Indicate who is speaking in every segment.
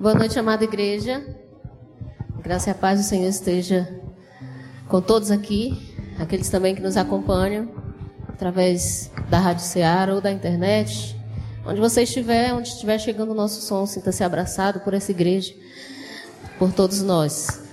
Speaker 1: Boa noite, amada igreja. Graça e a paz do Senhor esteja com todos aqui, aqueles também que nos acompanham através da Rádio Ceará ou da internet. Onde você estiver, onde estiver chegando o nosso som, sinta-se abraçado por essa igreja, por todos nós.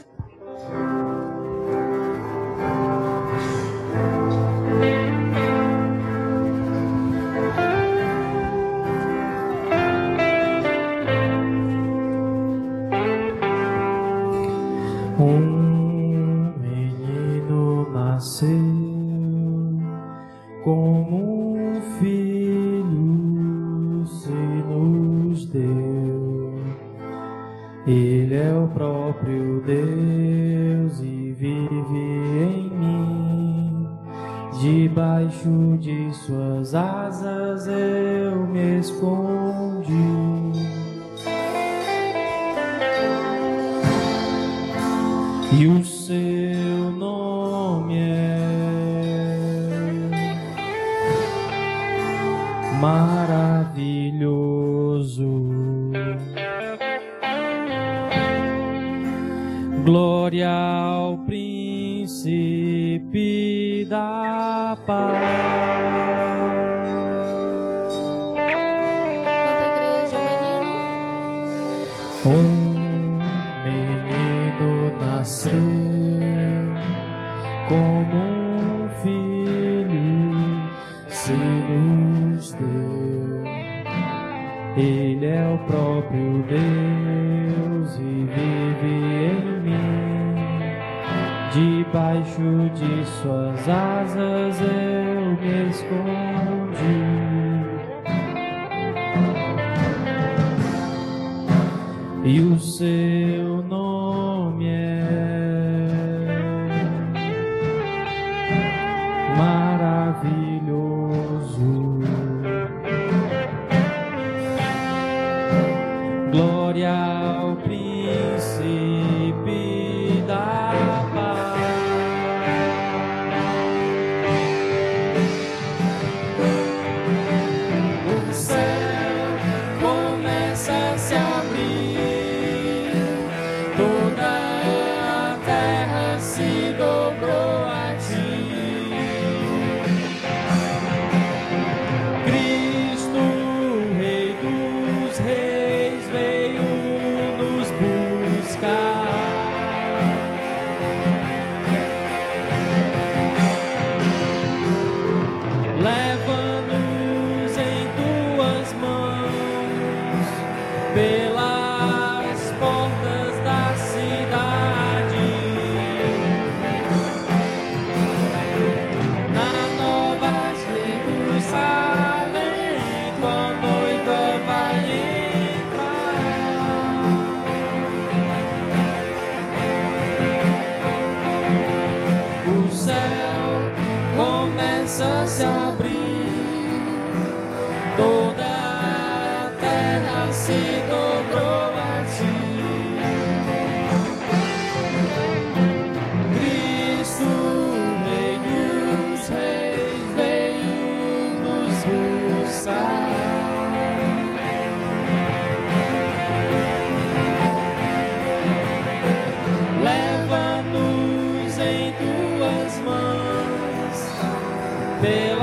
Speaker 2: Yeah.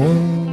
Speaker 2: Oh.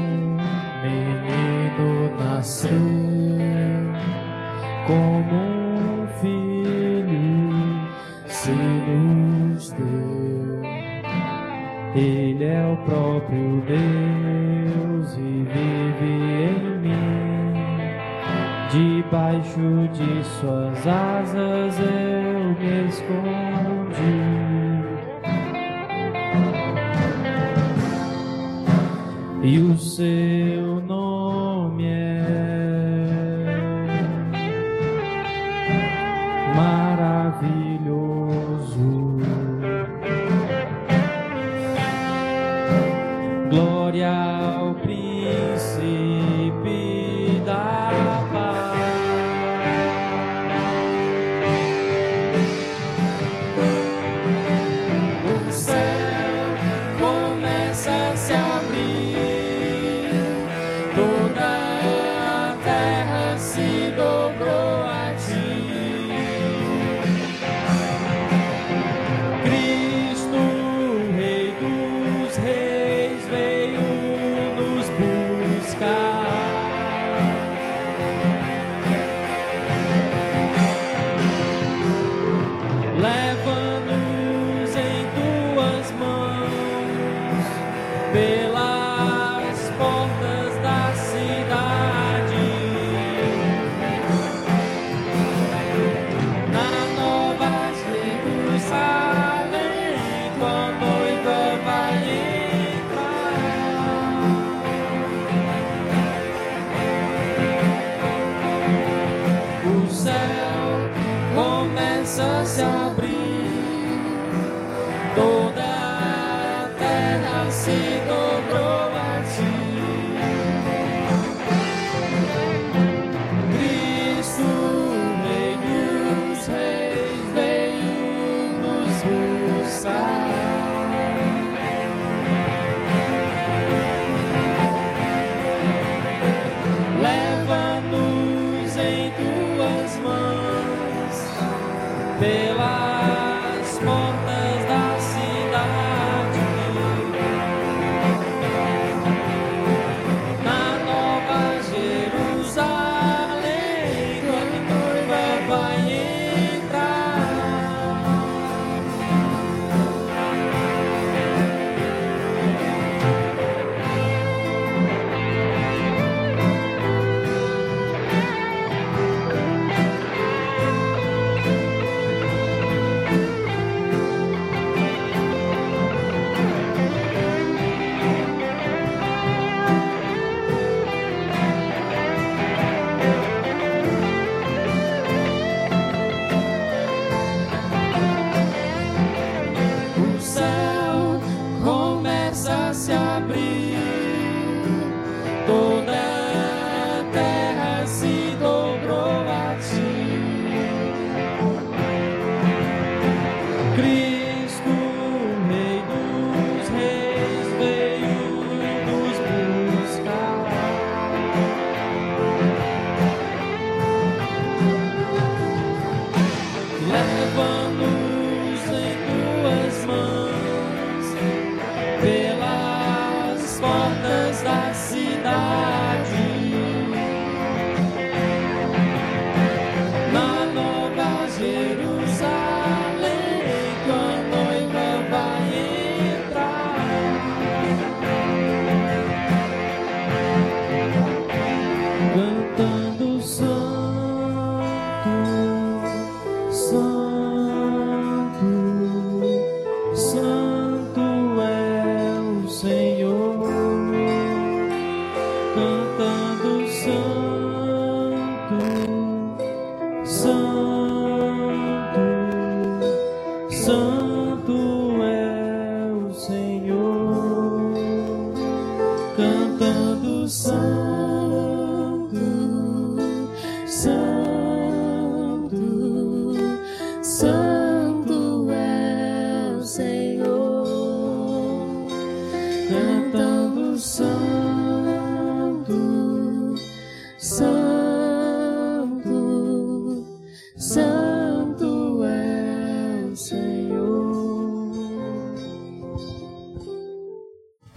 Speaker 1: Jerusalém.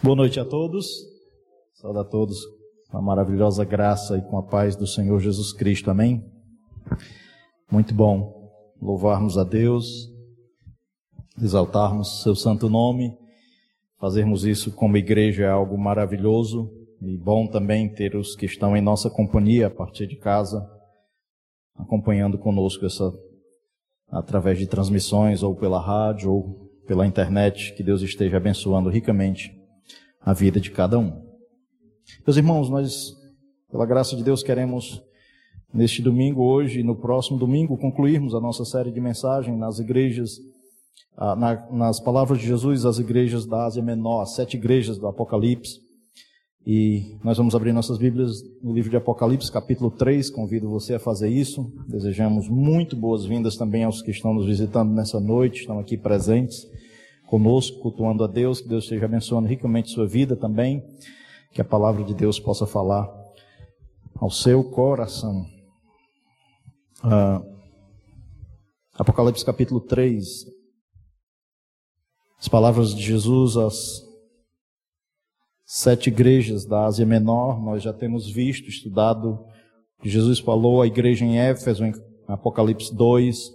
Speaker 2: Boa noite a todos. Saúde a todos com a maravilhosa graça e com a paz do Senhor Jesus Cristo. Amém? Muito bom louvarmos a Deus, exaltarmos seu santo nome. Fazermos isso como igreja é algo maravilhoso e bom também ter os que estão em nossa companhia a partir de casa, acompanhando conosco essa através de transmissões ou pela rádio ou pela internet. Que Deus esteja abençoando ricamente a vida de cada um. Meus irmãos, nós, pela graça de Deus, queremos neste domingo, hoje e no próximo domingo, concluirmos a nossa série de mensagem nas igrejas, ah, nas palavras de Jesus, as igrejas da Ásia Menor, as sete igrejas do Apocalipse. E nós vamos abrir nossas Bíblias no livro de Apocalipse, capítulo 3. Convido você a fazer isso. Desejamos muito boas-vindas também aos que estão nos visitando nessa noite, estão aqui presentes conosco, cultuando a Deus, que Deus esteja abençoando ricamente sua vida também, que a palavra de Deus possa falar ao seu coração. Ah, Apocalipse capítulo 3. As palavras de Jesus às sete igrejas da Ásia Menor, nós já temos visto, estudado, Jesus falou à igreja em Éfeso, em Apocalipse 2.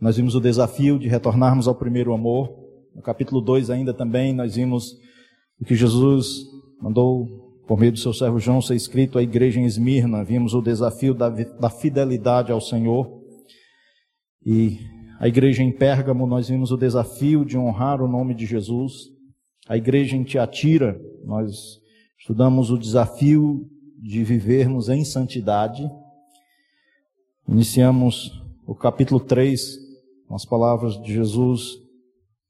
Speaker 2: Nós vimos o desafio de retornarmos ao primeiro amor. No capítulo 2 ainda também nós vimos o que Jesus mandou por meio do seu servo João ser escrito à igreja em Esmirna. Vimos o desafio da, da fidelidade ao Senhor. E a igreja em Pérgamo nós vimos o desafio de honrar o nome de Jesus. A igreja em Tiatira nós estudamos o desafio de vivermos em santidade. Iniciamos o capítulo 3 com as palavras de Jesus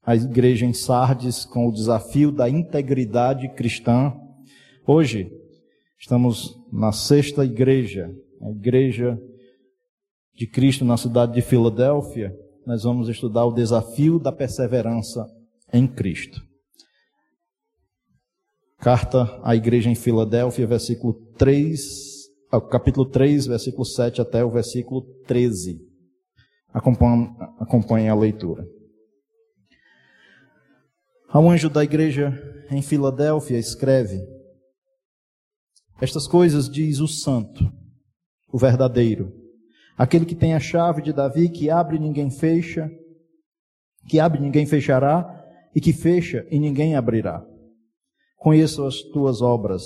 Speaker 2: a igreja em Sardes com o desafio da integridade cristã. Hoje, estamos na sexta igreja, a igreja de Cristo na cidade de Filadélfia. Nós vamos estudar o desafio da perseverança em Cristo. Carta à igreja em Filadélfia, versículo 3, capítulo 3, versículo 7 até o versículo 13. Acompanhe, acompanhe a leitura. Ao anjo da igreja em Filadélfia escreve: Estas coisas diz o santo, o verdadeiro, aquele que tem a chave de Davi, que abre e ninguém fecha, que abre e ninguém fechará, e que fecha e ninguém abrirá. Conheço as tuas obras.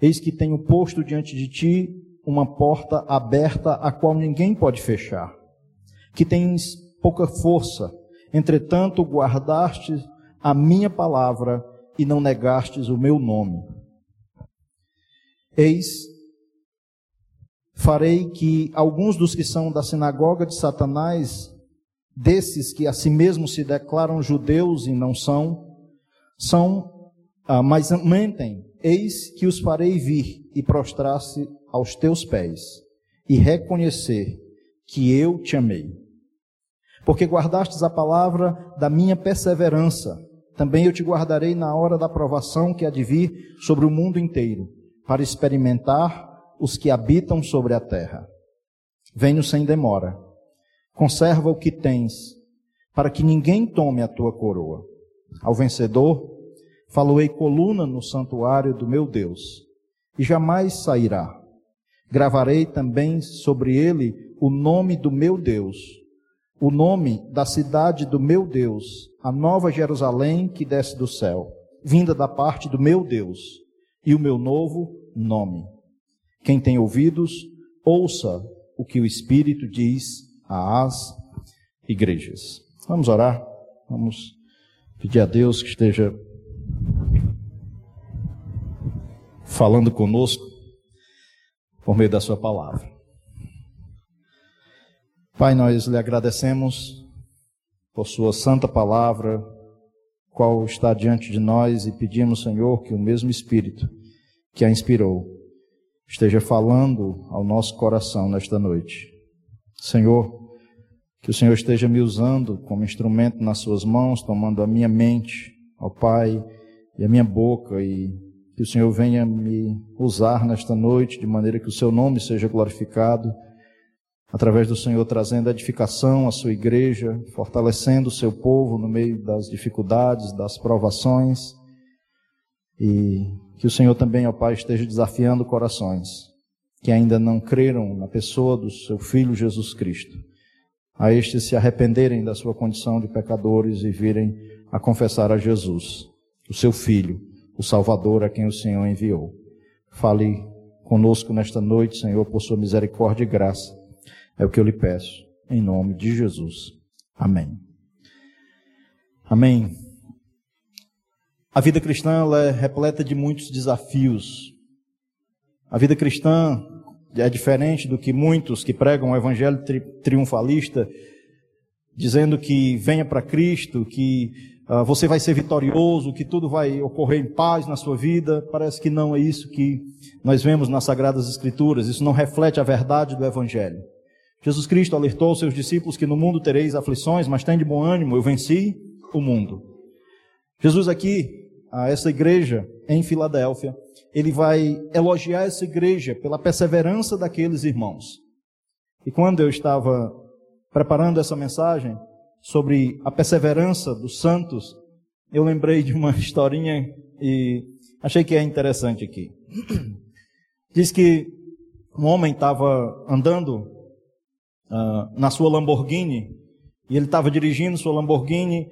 Speaker 2: Eis que tenho posto diante de ti uma porta aberta, a qual ninguém pode fechar. Que tens pouca força, entretanto guardaste a minha palavra e não negastes o meu nome. Eis, farei que alguns dos que são da sinagoga de Satanás, desses que a si mesmos se declaram judeus e não são, são, ah, mas mentem, eis que os farei vir e prostrar-se aos teus pés e reconhecer que eu te amei. Porque guardastes a palavra da minha perseverança, também eu te guardarei na hora da provação que há de vir sobre o mundo inteiro, para experimentar os que habitam sobre a terra. Venho sem demora. Conserva o que tens, para que ninguém tome a tua coroa. Ao vencedor, faloei coluna no santuário do meu Deus, e jamais sairá. Gravarei também sobre ele o nome do meu Deus, o nome da cidade do meu Deus, a nova Jerusalém que desce do céu, vinda da parte do meu Deus, e o meu novo nome. Quem tem ouvidos, ouça o que o Espírito diz às igrejas. Vamos orar, vamos pedir a Deus que esteja falando conosco por meio da Sua palavra. Pai, nós lhe agradecemos por Sua santa palavra, qual está diante de nós, e pedimos, Senhor, que o mesmo Espírito que a inspirou esteja falando ao nosso coração nesta noite. Senhor, que o Senhor esteja me usando como instrumento nas Suas mãos, tomando a minha mente, ó Pai, e a minha boca, e que o Senhor venha me usar nesta noite de maneira que o Seu nome seja glorificado através do Senhor trazendo edificação à sua igreja, fortalecendo o seu povo no meio das dificuldades, das provações. E que o Senhor também, ó Pai, esteja desafiando corações que ainda não creram na pessoa do seu Filho Jesus Cristo, a estes se arrependerem da sua condição de pecadores e virem a confessar a Jesus, o seu Filho, o Salvador a quem o Senhor enviou. Fale conosco nesta noite, Senhor, por sua misericórdia e graça. É o que eu lhe peço, em nome de Jesus. Amém. Amém. A vida cristã é repleta de muitos desafios. A vida cristã é diferente do que muitos que pregam o evangelho tri triunfalista, dizendo que venha para Cristo, que uh, você vai ser vitorioso, que tudo vai ocorrer em paz na sua vida. Parece que não é isso que nós vemos nas Sagradas Escrituras. Isso não reflete a verdade do evangelho. Jesus Cristo alertou seus discípulos que no mundo tereis aflições, mas tem de bom ânimo, eu venci o mundo. Jesus aqui, a essa igreja em Filadélfia, ele vai elogiar essa igreja pela perseverança daqueles irmãos. E quando eu estava preparando essa mensagem sobre a perseverança dos santos, eu lembrei de uma historinha e achei que é interessante aqui. Diz que um homem estava andando uh, na sua Lamborghini e ele estava dirigindo sua Lamborghini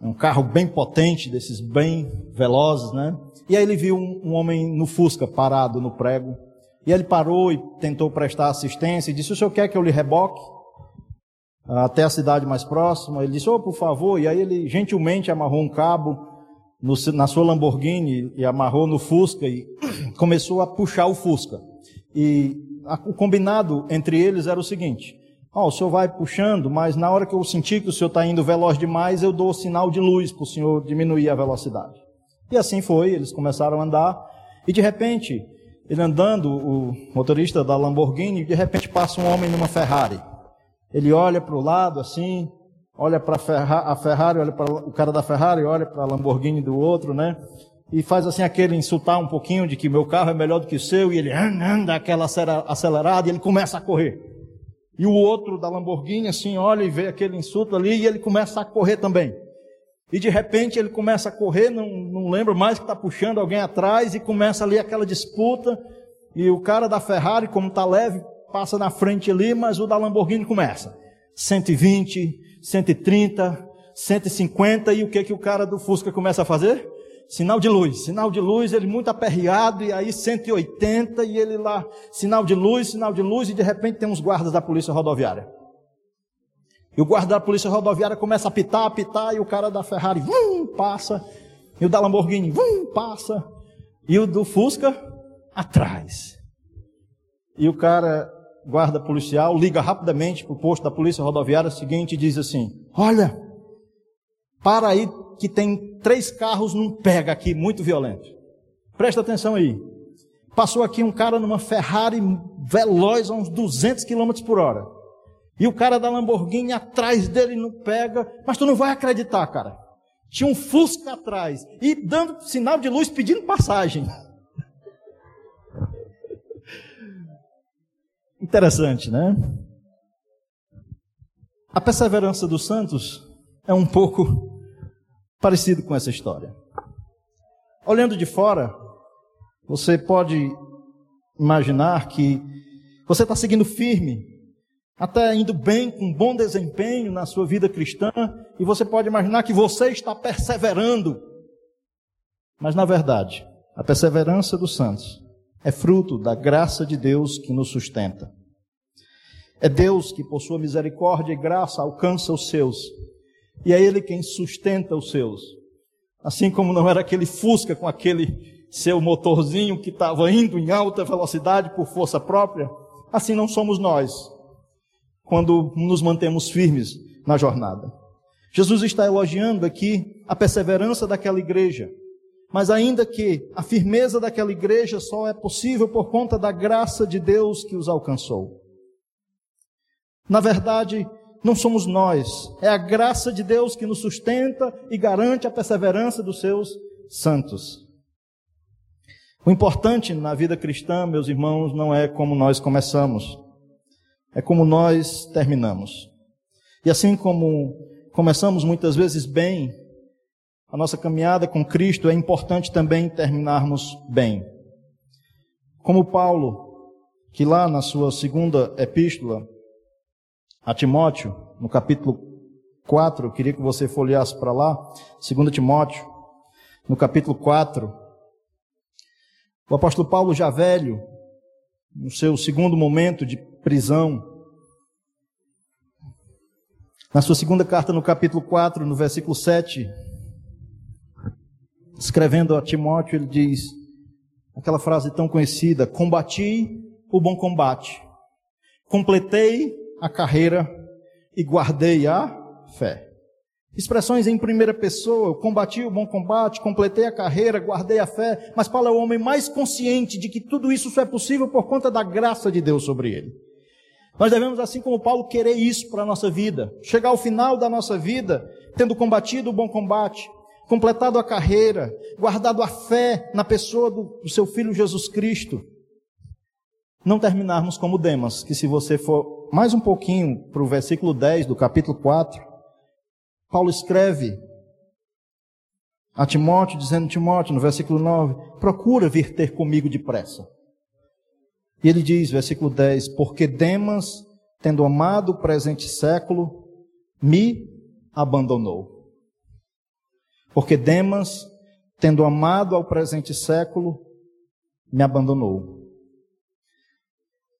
Speaker 2: um carro bem potente, desses bem velozes, né? E aí ele viu um, um, homem no Fusca parado no prego. E ele parou e tentou prestar assistência e disse: O senhor quer que eu lhe reboque até a cidade mais próxima? Ele disse: Oh, por favor. E aí ele gentilmente amarrou um cabo no, na sua Lamborghini e amarrou no Fusca e começou a puxar o Fusca. E o combinado entre eles era o seguinte: Oh, o senhor vai puxando, mas na hora que eu sentir que o senhor está indo veloz demais, eu dou sinal de luz para o senhor diminuir a velocidade. E assim foi, eles começaram a andar, e de repente, ele andando, o motorista da Lamborghini, de repente passa um homem numa Ferrari. Ele olha para o lado assim, olha para a Ferrari, olha para o cara da Ferrari, olha para a Lamborghini do outro, né? E faz assim aquele insultar um pouquinho de que meu carro é melhor do que o seu, e ele anda aquela acelerada e ele começa a correr. E o outro da Lamborghini assim olha e vê aquele insulto ali e ele começa a correr também. E de repente ele começa a correr, não, não lembro mais que está puxando alguém atrás e começa ali aquela disputa. E o cara da Ferrari, como está leve, passa na frente ali, mas o da Lamborghini começa. 120, 130, 150 e o que que o cara do Fusca começa a fazer? Sinal de luz, sinal de luz, ele muito aperreado, e aí 180, e ele lá, sinal de luz, sinal de luz, e de repente tem uns guardas da polícia rodoviária. E o guarda da polícia rodoviária começa a apitar, apitar, e o cara da Ferrari, vum, passa, e o da Lamborghini, vum, passa, e o do Fusca, atrás. E o cara, guarda policial, liga rapidamente para o posto da polícia rodoviária seguinte e diz assim: Olha, para aí que tem três carros num pega aqui, muito violento. Presta atenção aí. Passou aqui um cara numa Ferrari veloz a uns 200 km por hora. E o cara da Lamborghini atrás dele não pega. Mas tu não vai acreditar, cara. Tinha um Fusca atrás. E dando sinal de luz pedindo passagem. Interessante, né? A perseverança dos santos é um pouco parecido com essa história. Olhando de fora, você pode imaginar que você está seguindo firme, até indo bem, com bom desempenho na sua vida cristã, e você pode imaginar que você está perseverando. Mas na verdade, a perseverança dos santos é fruto da graça de Deus que nos sustenta. É Deus que, por sua misericórdia e graça, alcança os seus e é Ele quem sustenta os seus. Assim como não era aquele Fusca com aquele seu motorzinho que estava indo em alta velocidade por força própria, assim não somos nós, quando nos mantemos firmes na jornada. Jesus está elogiando aqui a perseverança daquela igreja, mas ainda que a firmeza daquela igreja só é possível por conta da graça de Deus que os alcançou. Na verdade, não somos nós, é a graça de Deus que nos sustenta e garante a perseverança dos seus santos. O importante na vida cristã, meus irmãos, não é como nós começamos, é como nós terminamos. E assim como começamos muitas vezes bem, a nossa caminhada com Cristo, é importante também terminarmos bem. Como Paulo, que lá na sua segunda epístola a Timóteo, no capítulo 4, eu queria que você folheasse para lá, 2 Timóteo, no capítulo 4, o apóstolo Paulo já velho, no seu segundo momento de prisão, na sua segunda carta, no capítulo 4, no versículo 7, escrevendo a Timóteo, ele diz aquela frase tão conhecida: Combati o bom combate, completei a carreira e guardei a fé. Expressões em primeira pessoa, eu combati o bom combate, completei a carreira, guardei a fé, mas Paulo é o homem mais consciente de que tudo isso só é possível por conta da graça de Deus sobre ele. Nós devemos, assim como Paulo, querer isso para a nossa vida. Chegar ao final da nossa vida, tendo combatido o bom combate, completado a carreira, guardado a fé na pessoa do, do seu Filho Jesus Cristo. Não terminarmos como Demas, que se você for mais um pouquinho para o versículo 10 do capítulo 4, Paulo escreve a Timóteo, dizendo: Timóteo, no versículo 9, procura vir ter comigo depressa e ele diz, versículo 10: Porque Demas, tendo amado o presente século, me abandonou. Porque Demas, tendo amado ao presente século, me abandonou.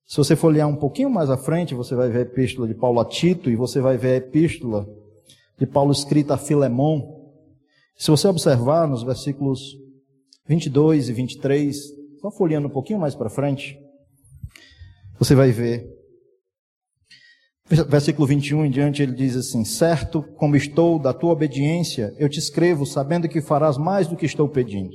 Speaker 2: Se você for olhar um pouquinho mais à frente, você vai ver a epístola de Paulo a Tito e você vai ver a epístola de Paulo escrita a Filemão. Se você observar nos versículos 22 e 23, só folheando um pouquinho mais para frente, você vai ver. Versículo 21 em diante, ele diz assim: Certo como estou da tua obediência, eu te escrevo, sabendo que farás mais do que estou pedindo.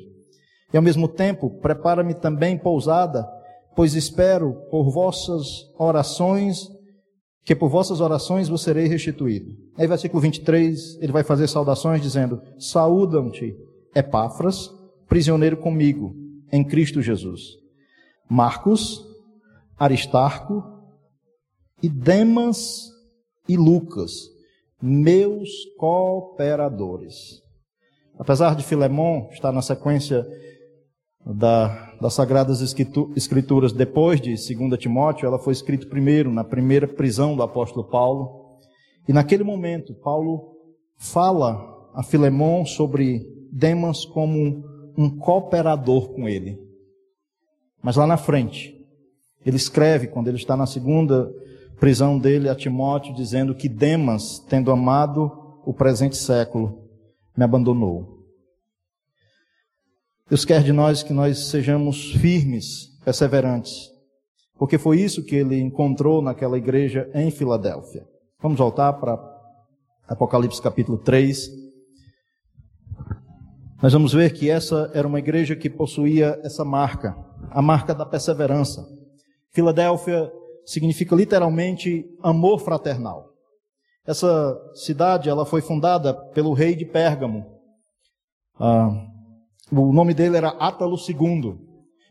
Speaker 2: E ao mesmo tempo, prepara-me também pousada, pois espero por vossas orações, que por vossas orações vos serei restituído. Aí, versículo 23, ele vai fazer saudações, dizendo: Saúdam-te, Epáfras, prisioneiro comigo, em Cristo Jesus. Marcos, Aristarco e Demas e Lucas, meus cooperadores. Apesar de Filemão estar na sequência da, das Sagradas Escrituras depois de 2 Timóteo, ela foi escrita primeiro, na primeira prisão do apóstolo Paulo. E naquele momento, Paulo fala a Filemão sobre Demas como um cooperador com ele. Mas lá na frente, ele escreve, quando ele está na segunda prisão dele, a Timóteo, dizendo que Demas, tendo amado o presente século, me abandonou. Deus quer de nós que nós sejamos firmes, perseverantes, porque foi isso que ele encontrou naquela igreja em Filadélfia. Vamos voltar para Apocalipse capítulo 3. Nós vamos ver que essa era uma igreja que possuía essa marca, a marca da perseverança. Filadélfia significa literalmente amor fraternal. Essa cidade ela foi fundada pelo rei de Pérgamo. Ah, o nome dele era Átalo II.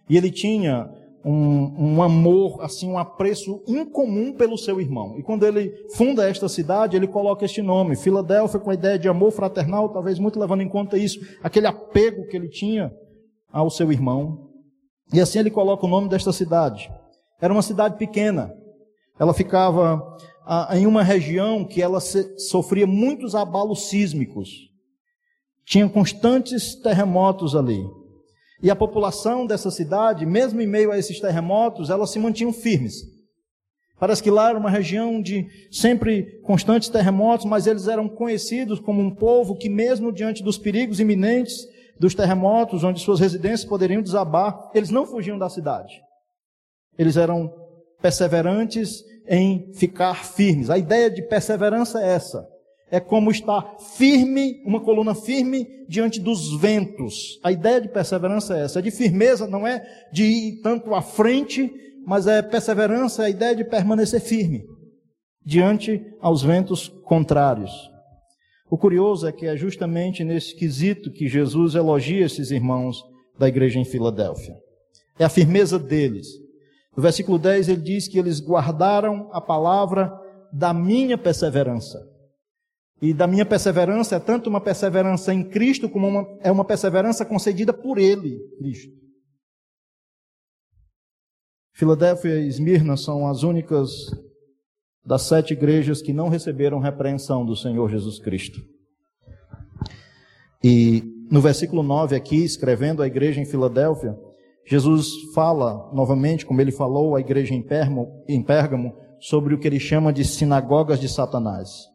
Speaker 2: E ele tinha um, um, amor, assim, um apreço incomum pelo seu irmão. E quando ele funda esta cidade, ele coloca este nome, Filadélfia, com a ideia de amor fraternal, talvez muito levando em conta isso, aquele apego que ele tinha ao seu irmão. E assim ele coloca o nome desta cidade. Era uma cidade pequena. Ela ficava ah, em uma região que ela se, sofria muitos abalos sísmicos. Tinha constantes terremotos ali. E a população dessa cidade, mesmo em meio a esses terremotos, elas se mantinham firmes. Parece que lá era uma região de sempre constantes terremotos, mas eles eram conhecidos como um povo que, mesmo diante dos perigos iminentes dos terremotos, onde suas residências poderiam desabar, eles não fugiam da cidade. Eles eram perseverantes em ficar firmes. A ideia de perseverança é essa. É como estar firme, uma coluna firme diante dos ventos. A ideia de perseverança é essa. É de firmeza, não é de ir tanto à frente, mas é perseverança, é a ideia de permanecer firme diante aos ventos contrários. O curioso é que é justamente nesse quesito que Jesus elogia esses irmãos da igreja em Filadélfia. É a firmeza deles no versículo 10 ele diz que eles guardaram a palavra da minha perseverança. E da minha perseverança é tanto uma perseverança em Cristo como uma, é uma perseverança concedida por Ele, Cristo. Filadélfia e Esmirna são as únicas das sete igrejas que não receberam repreensão do Senhor Jesus Cristo. E no versículo 9 aqui, escrevendo à igreja em Filadélfia, Jesus fala novamente, como ele falou à igreja em Pérgamo, sobre o que ele chama de sinagogas de Satanás.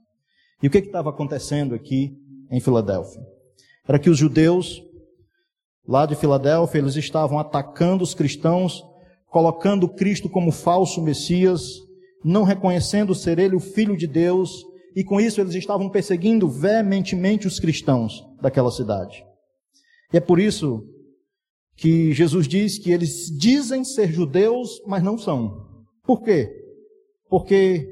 Speaker 2: E o que estava acontecendo aqui em Filadélfia? Era que os judeus lá de Filadélfia, eles estavam atacando os cristãos, colocando Cristo como falso Messias, não reconhecendo ser ele o Filho de Deus, e com isso eles estavam perseguindo veementemente os cristãos daquela cidade. E é por isso que Jesus diz que eles dizem ser judeus, mas não são. Por quê? Porque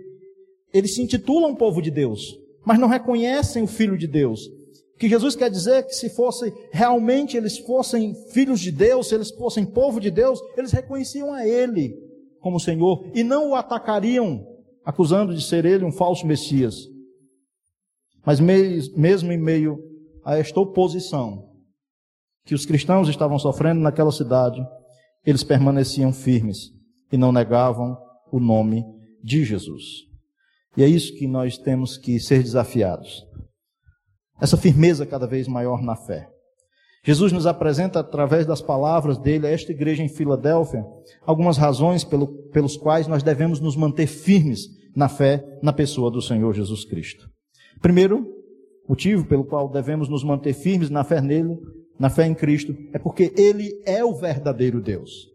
Speaker 2: eles se intitulam povo de Deus, mas não reconhecem o Filho de Deus. O que Jesus quer dizer é que se fosse realmente eles fossem filhos de Deus, se eles fossem povo de Deus, eles reconheciam a Ele como Senhor e não o atacariam, acusando de ser Ele um falso Messias. Mas mesmo em meio a esta oposição que os cristãos estavam sofrendo naquela cidade, eles permaneciam firmes e não negavam o nome de Jesus. E é isso que nós temos que ser desafiados. Essa firmeza cada vez maior na fé. Jesus nos apresenta, através das palavras dele, a esta igreja em Filadélfia, algumas razões pelo, pelos quais nós devemos nos manter firmes na fé na pessoa do Senhor Jesus Cristo. Primeiro, motivo pelo qual devemos nos manter firmes na fé nele, na fé em Cristo, é porque ele é o verdadeiro Deus.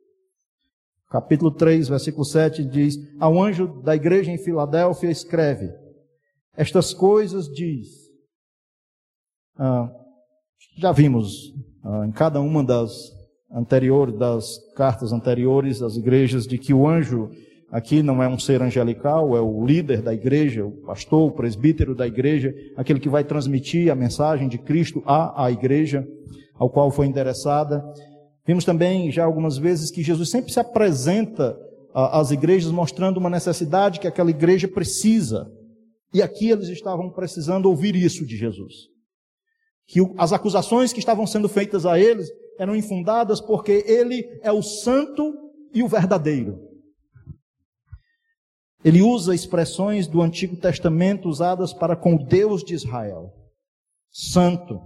Speaker 2: Capítulo 3, versículo 7 diz: Ao anjo da igreja em Filadélfia escreve: Estas coisas diz. Ah, já vimos ah, em cada uma das anteriores, das cartas anteriores das igrejas, de que o anjo aqui não é um ser angelical, é o líder da igreja, o pastor, o presbítero da igreja, aquele que vai transmitir a mensagem de Cristo à, à igreja ao qual foi endereçada. Vimos também já algumas vezes que Jesus sempre se apresenta às igrejas mostrando uma necessidade que aquela igreja precisa. E aqui eles estavam precisando ouvir isso de Jesus. Que as acusações que estavam sendo feitas a eles eram infundadas porque ele é o santo e o verdadeiro. Ele usa expressões do Antigo Testamento usadas para com o Deus de Israel. Santo,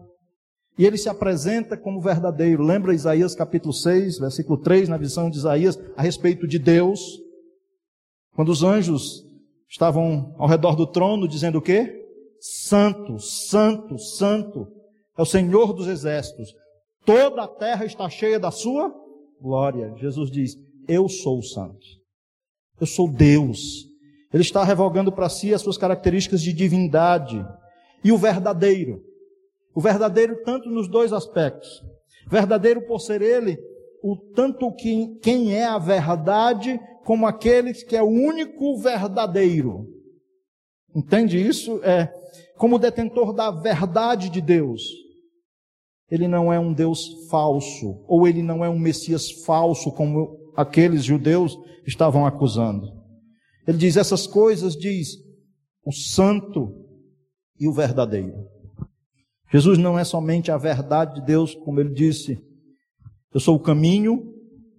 Speaker 2: e ele se apresenta como verdadeiro. Lembra Isaías capítulo 6, versículo 3, na visão de Isaías, a respeito de Deus? Quando os anjos estavam ao redor do trono dizendo o quê? Santo, santo, santo é o Senhor dos exércitos. Toda a terra está cheia da sua glória. Jesus diz: Eu sou o santo. Eu sou Deus. Ele está revogando para si as suas características de divindade. E o verdadeiro o verdadeiro tanto nos dois aspectos. Verdadeiro por ser ele o tanto que, quem é a verdade, como aquele que é o único verdadeiro. Entende isso? É como detentor da verdade de Deus. Ele não é um Deus falso, ou ele não é um Messias falso, como aqueles judeus estavam acusando. Ele diz essas coisas, diz o santo e o verdadeiro. Jesus não é somente a verdade de Deus, como ele disse, eu sou o caminho,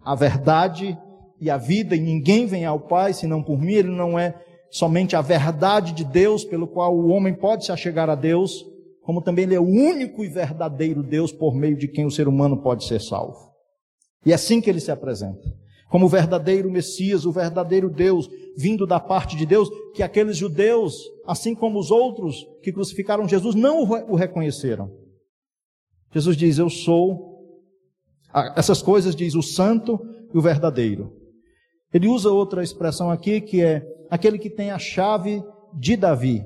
Speaker 2: a verdade e a vida, e ninguém vem ao Pai senão por mim. Ele não é somente a verdade de Deus, pelo qual o homem pode se achegar a Deus, como também ele é o único e verdadeiro Deus por meio de quem o ser humano pode ser salvo. E é assim que ele se apresenta como o verdadeiro Messias, o verdadeiro Deus, vindo da parte de Deus, que aqueles judeus, assim como os outros que crucificaram Jesus, não o reconheceram. Jesus diz: Eu sou. Essas coisas diz o santo e o verdadeiro. Ele usa outra expressão aqui que é aquele que tem a chave de Davi.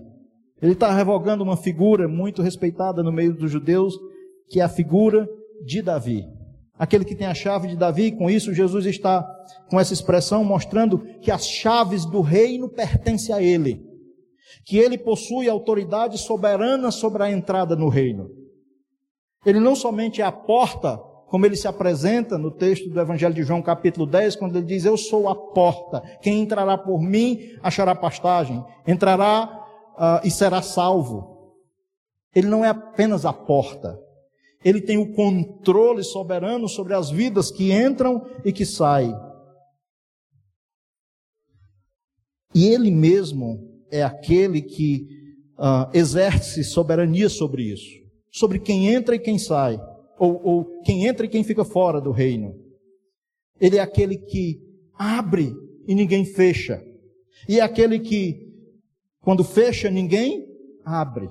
Speaker 2: Ele está revogando uma figura muito respeitada no meio dos judeus, que é a figura de Davi aquele que tem a chave de Davi, com isso Jesus está com essa expressão mostrando que as chaves do reino pertencem a ele, que ele possui autoridade soberana sobre a entrada no reino. Ele não somente é a porta, como ele se apresenta no texto do Evangelho de João, capítulo 10, quando ele diz: Eu sou a porta, quem entrará por mim achará pastagem, entrará uh, e será salvo. Ele não é apenas a porta. Ele tem o controle soberano sobre as vidas que entram e que saem. E ele mesmo é aquele que uh, exerce soberania sobre isso, sobre quem entra e quem sai, ou, ou quem entra e quem fica fora do reino. Ele é aquele que abre e ninguém fecha, e é aquele que, quando fecha, ninguém abre.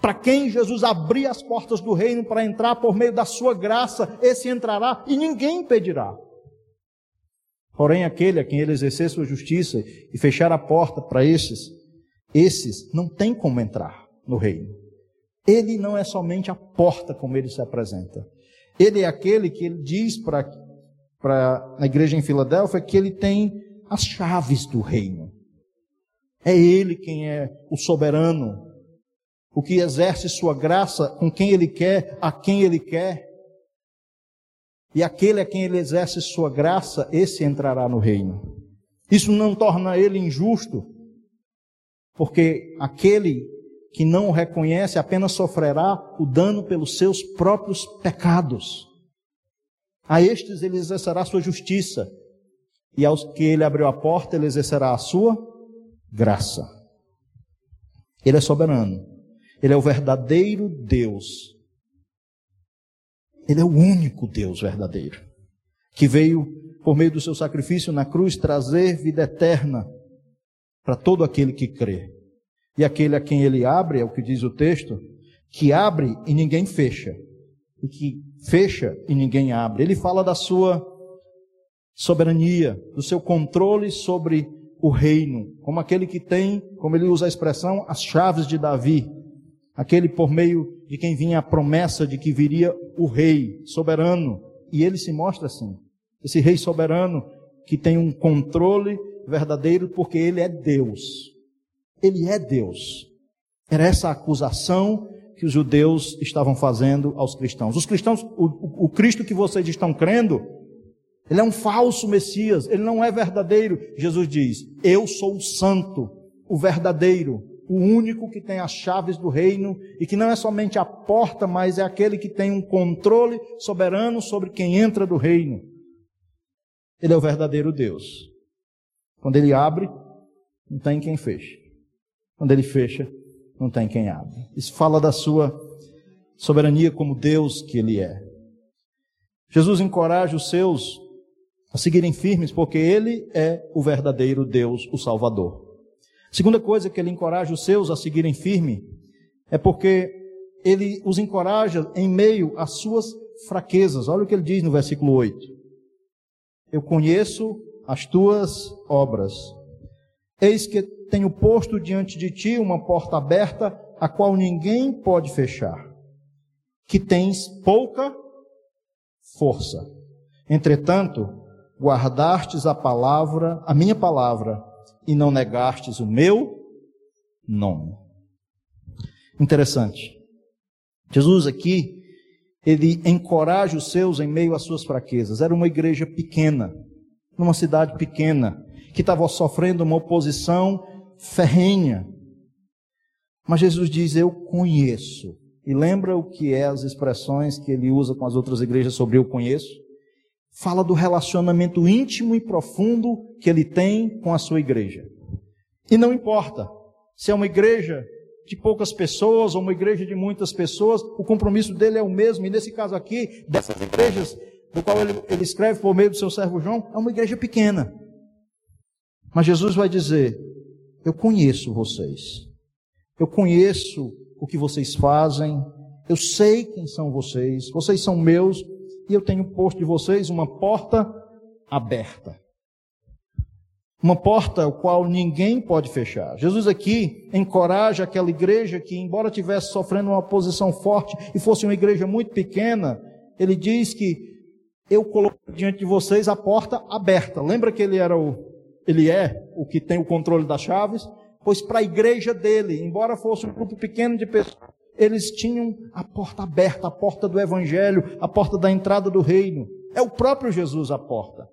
Speaker 2: Para quem Jesus abrir as portas do reino para entrar por meio da sua graça, esse entrará e ninguém impedirá. Porém, aquele a quem ele exercer sua justiça e fechar a porta para esses, esses não tem como entrar no reino. Ele não é somente a porta como ele se apresenta. Ele é aquele que ele diz para a igreja em Filadélfia que ele tem as chaves do reino. É ele quem é o soberano, o que exerce sua graça com quem ele quer, a quem ele quer. E aquele a quem ele exerce sua graça, esse entrará no reino. Isso não torna ele injusto, porque aquele que não o reconhece apenas sofrerá o dano pelos seus próprios pecados. A estes ele exercerá sua justiça, e aos que ele abriu a porta, ele exercerá a sua graça. Ele é soberano, ele é o verdadeiro Deus ele é o único Deus verdadeiro, que veio, por meio do seu sacrifício na cruz, trazer vida eterna para todo aquele que crê. E aquele a quem ele abre, é o que diz o texto, que abre e ninguém fecha, e que fecha e ninguém abre. Ele fala da sua soberania, do seu controle sobre o reino, como aquele que tem, como ele usa a expressão, as chaves de Davi, aquele por meio de quem vinha a promessa de que viria o rei soberano, e ele se mostra assim. Esse rei soberano que tem um controle verdadeiro porque ele é Deus. Ele é Deus. Era essa acusação que os judeus estavam fazendo aos cristãos. Os cristãos, o, o Cristo que vocês estão crendo, ele é um falso Messias, ele não é verdadeiro. Jesus diz: Eu sou o santo, o verdadeiro, o único que tem as chaves do reino e que não é somente a porta, mas é aquele que tem um controle soberano sobre quem entra do reino. Ele é o verdadeiro Deus. Quando ele abre, não tem quem feche. Quando ele fecha, não tem quem abre. Isso fala da sua soberania como Deus que ele é. Jesus encoraja os seus a seguirem firmes, porque ele é o verdadeiro Deus, o Salvador. Segunda coisa que ele encoraja os seus a seguirem firme é porque ele os encoraja em meio às suas fraquezas. Olha o que ele diz no versículo 8. Eu conheço as tuas obras. Eis que tenho posto diante de ti uma porta aberta, a qual ninguém pode fechar. Que tens pouca força. Entretanto, guardastes a palavra, a minha palavra, e não negastes o meu nome. Interessante. Jesus aqui, ele encoraja os seus em meio às suas fraquezas. Era uma igreja pequena, numa cidade pequena, que estava sofrendo uma oposição ferrenha. Mas Jesus diz: Eu conheço. E lembra o que é as expressões que ele usa com as outras igrejas sobre eu conheço? fala do relacionamento íntimo e profundo que ele tem com a sua igreja. E não importa se é uma igreja de poucas pessoas ou uma igreja de muitas pessoas, o compromisso dele é o mesmo. E nesse caso aqui, dessas igrejas, do qual ele, ele escreve por meio do seu servo João, é uma igreja pequena. Mas Jesus vai dizer: Eu conheço vocês, eu conheço o que vocês fazem, eu sei quem são vocês, vocês são meus, e eu tenho posto de vocês uma porta aberta. Uma porta a qual ninguém pode fechar. Jesus aqui encoraja aquela igreja que, embora tivesse sofrendo uma oposição forte e fosse uma igreja muito pequena, ele diz que eu coloco diante de vocês a porta aberta. Lembra que ele era o, ele é o que tem o controle das chaves? Pois para a igreja dele, embora fosse um grupo pequeno de pessoas, eles tinham a porta aberta, a porta do Evangelho, a porta da entrada do reino. É o próprio Jesus a porta.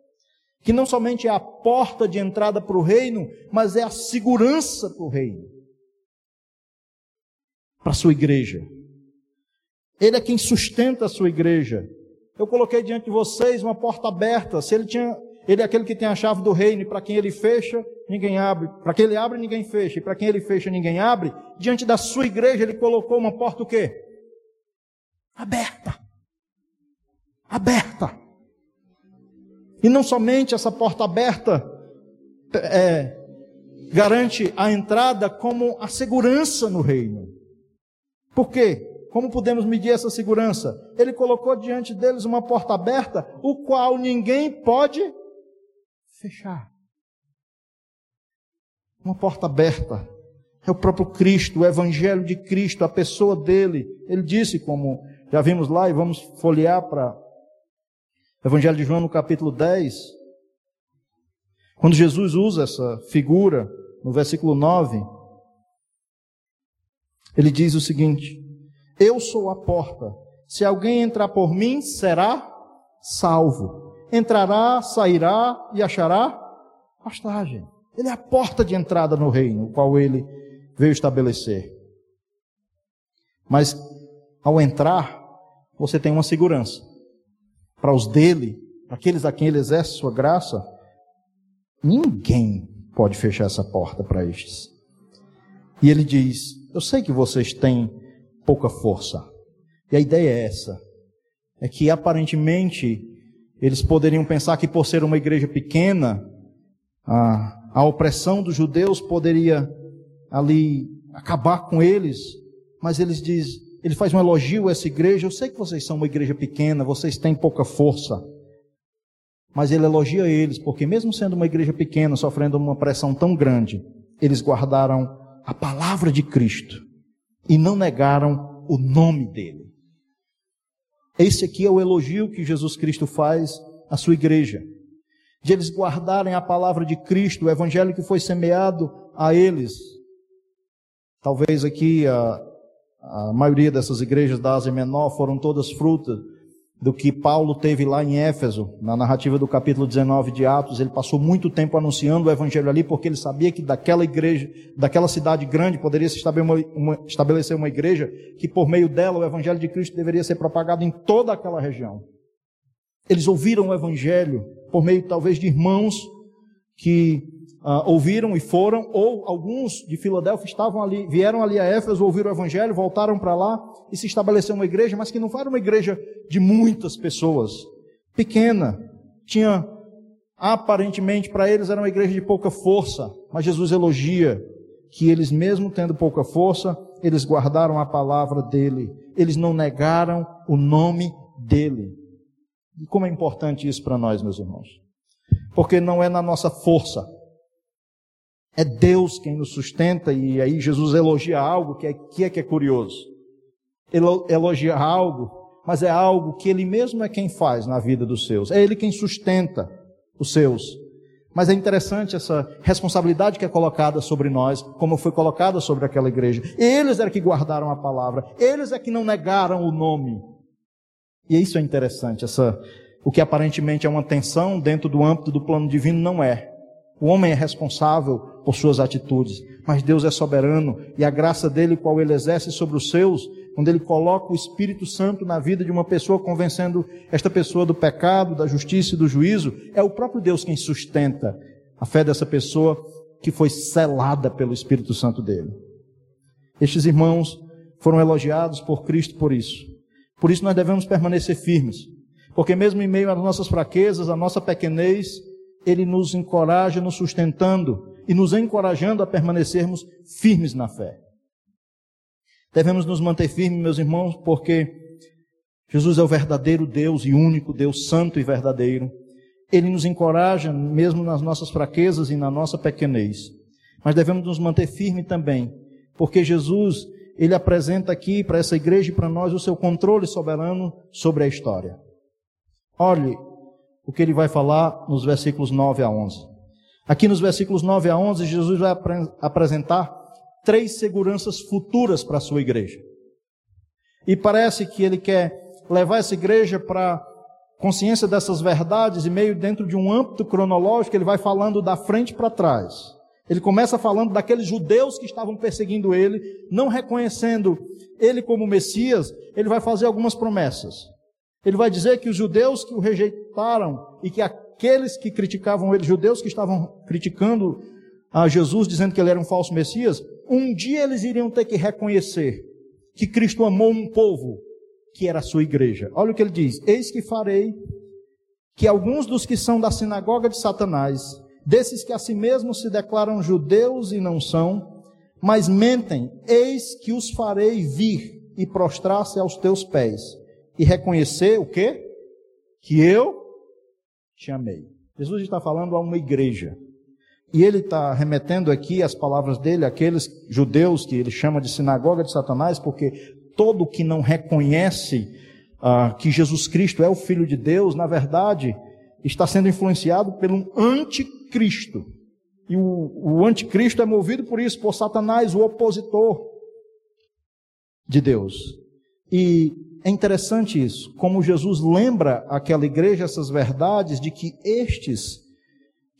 Speaker 2: Que não somente é a porta de entrada para o reino, mas é a segurança para o reino. Para a sua igreja. Ele é quem sustenta a sua igreja. Eu coloquei diante de vocês uma porta aberta. Se ele tinha, ele é aquele que tem a chave do reino, e para quem ele fecha, ninguém abre. Para quem ele abre, ninguém fecha. E para quem ele fecha, ninguém abre. Diante da sua igreja, ele colocou uma porta o quê? Aberta. Aberta. E não somente essa porta aberta é, garante a entrada, como a segurança no reino. Por quê? Como podemos medir essa segurança? Ele colocou diante deles uma porta aberta, o qual ninguém pode fechar. Uma porta aberta. É o próprio Cristo, o Evangelho de Cristo, a pessoa dele. Ele disse, como já vimos lá, e vamos folhear para Evangelho de João no capítulo 10. Quando Jesus usa essa figura, no versículo 9, ele diz o seguinte: eu sou a porta. Se alguém entrar por mim, será salvo. Entrará, sairá e achará pastagem. Ele é a porta de entrada no reino, o qual ele veio estabelecer. Mas ao entrar, você tem uma segurança. Para os dele, para aqueles a quem ele exerce sua graça, ninguém pode fechar essa porta para estes. E ele diz: Eu sei que vocês têm pouca força. E a ideia é essa: é que aparentemente eles poderiam pensar que por ser uma igreja pequena, a, a opressão dos judeus poderia ali acabar com eles, mas eles diz, ele faz um elogio a essa igreja. Eu sei que vocês são uma igreja pequena, vocês têm pouca força. Mas ele elogia eles, porque mesmo sendo uma igreja pequena, sofrendo uma pressão tão grande, eles guardaram a palavra de Cristo e não negaram o nome dele. Esse aqui é o elogio que Jesus Cristo faz à sua igreja, de eles guardarem a palavra de Cristo, o evangelho que foi semeado a eles. Talvez aqui a, a maioria dessas igrejas da Ásia Menor foram todas frutas do que Paulo teve lá em Éfeso, na narrativa do capítulo 19 de Atos. Ele passou muito tempo anunciando o evangelho ali, porque ele sabia que daquela igreja, daquela cidade grande, poderia se estabelecer uma igreja que por meio dela o evangelho de Cristo deveria ser propagado em toda aquela região. Eles ouviram o evangelho por meio talvez de irmãos que uh, ouviram e foram, ou alguns de Filadélfia estavam ali, vieram ali a Éfeso, ouviram o Evangelho, voltaram para lá e se estabeleceu uma igreja, mas que não era uma igreja de muitas pessoas, pequena, tinha aparentemente para eles era uma igreja de pouca força, mas Jesus elogia que eles mesmo tendo pouca força, eles guardaram a palavra dele, eles não negaram o nome dele. E como é importante isso para nós, meus irmãos? Porque não é na nossa força, é Deus quem nos sustenta, e aí Jesus elogia algo que é que é, que é curioso. Elogia algo, mas é algo que Ele mesmo é quem faz na vida dos seus. É Ele quem sustenta os seus. Mas é interessante essa responsabilidade que é colocada sobre nós, como foi colocada sobre aquela igreja. Eles é que guardaram a palavra, eles é que não negaram o nome. E isso é interessante, essa, o que aparentemente é uma tensão dentro do âmbito do plano divino não é. O homem é responsável por suas atitudes, mas Deus é soberano e a graça dele, qual ele exerce sobre os seus, quando ele coloca o Espírito Santo na vida de uma pessoa, convencendo esta pessoa do pecado, da justiça e do juízo, é o próprio Deus quem sustenta a fé dessa pessoa que foi selada pelo Espírito Santo dele. Estes irmãos foram elogiados por Cristo por isso. Por isso nós devemos permanecer firmes, porque mesmo em meio às nossas fraquezas, à nossa pequenez, ele nos encoraja, nos sustentando e nos encorajando a permanecermos firmes na fé. Devemos nos manter firmes, meus irmãos, porque Jesus é o verdadeiro Deus e único Deus santo e verdadeiro. Ele nos encoraja mesmo nas nossas fraquezas e na nossa pequenez. Mas devemos nos manter firmes também, porque Jesus, ele apresenta aqui para essa igreja e para nós o seu controle soberano sobre a história. Olhe, o que ele vai falar nos versículos 9 a 11. Aqui nos versículos 9 a 11, Jesus vai apresentar três seguranças futuras para a sua igreja. E parece que ele quer levar essa igreja para consciência dessas verdades e meio dentro de um âmbito cronológico, ele vai falando da frente para trás. Ele começa falando daqueles judeus que estavam perseguindo ele, não reconhecendo ele como Messias, ele vai fazer algumas promessas. Ele vai dizer que os judeus que o rejeitaram e que aqueles que criticavam ele, judeus que estavam criticando a Jesus, dizendo que ele era um falso Messias, um dia eles iriam ter que reconhecer que Cristo amou um povo que era a sua igreja. Olha o que ele diz: Eis que farei que alguns dos que são da sinagoga de Satanás, desses que a si mesmos se declaram judeus e não são, mas mentem, eis que os farei vir e prostrar-se aos teus pés e reconhecer o quê? Que eu te amei. Jesus está falando a uma igreja. E ele está remetendo aqui as palavras dele àqueles judeus que ele chama de sinagoga de Satanás, porque todo que não reconhece ah, que Jesus Cristo é o Filho de Deus, na verdade, está sendo influenciado pelo anticristo. E o, o anticristo é movido por isso, por Satanás, o opositor de Deus. E é interessante isso, como Jesus lembra aquela igreja essas verdades de que estes